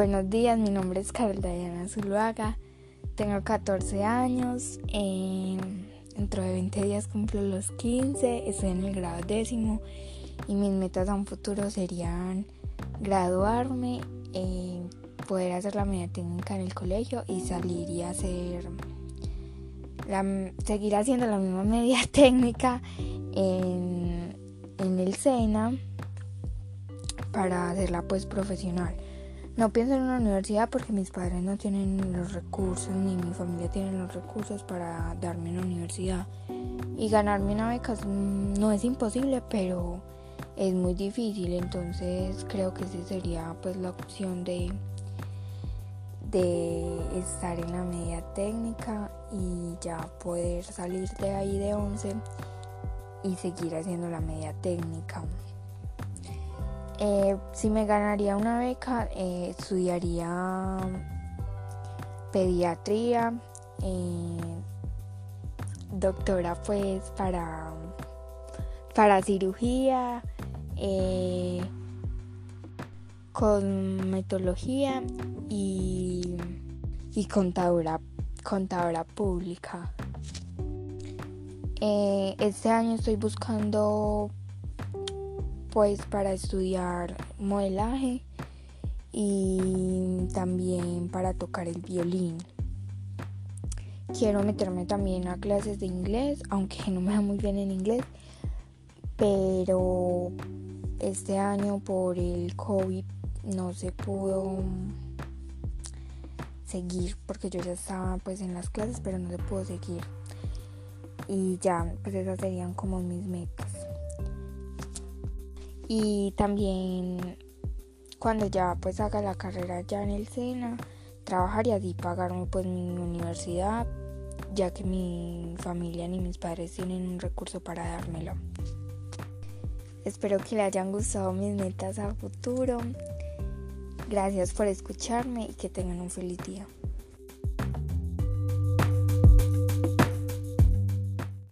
Buenos días, mi nombre es Carol Diana Zuluaga, tengo 14 años, dentro de 20 días cumplo los 15, estoy en el grado décimo y mis metas a un futuro serían graduarme, eh, poder hacer la media técnica en el colegio y salir y hacer la, seguir haciendo la misma media técnica en, en el SENA para hacerla pues profesional. No pienso en una universidad porque mis padres no tienen los recursos ni mi familia tiene los recursos para darme una universidad. Y ganarme una beca no es imposible, pero es muy difícil. Entonces creo que esa sería pues la opción de, de estar en la media técnica y ya poder salir de ahí de 11 y seguir haciendo la media técnica. Eh, si me ganaría una beca, eh, estudiaría pediatría, eh, doctora pues para, para cirugía, con metodología y, y contadora, contadora pública. este año estoy buscando pues para estudiar modelaje y también para tocar el violín. Quiero meterme también a clases de inglés, aunque no me da muy bien en inglés, pero este año por el COVID no se pudo seguir porque yo ya estaba pues en las clases, pero no se pudo seguir. Y ya, pues esas serían como mis metas. Y también cuando ya pues haga la carrera ya en el SENA, trabajar y así pagarme pues mi universidad, ya que mi familia ni mis padres tienen un recurso para dármelo. Espero que le hayan gustado mis metas a futuro. Gracias por escucharme y que tengan un feliz día.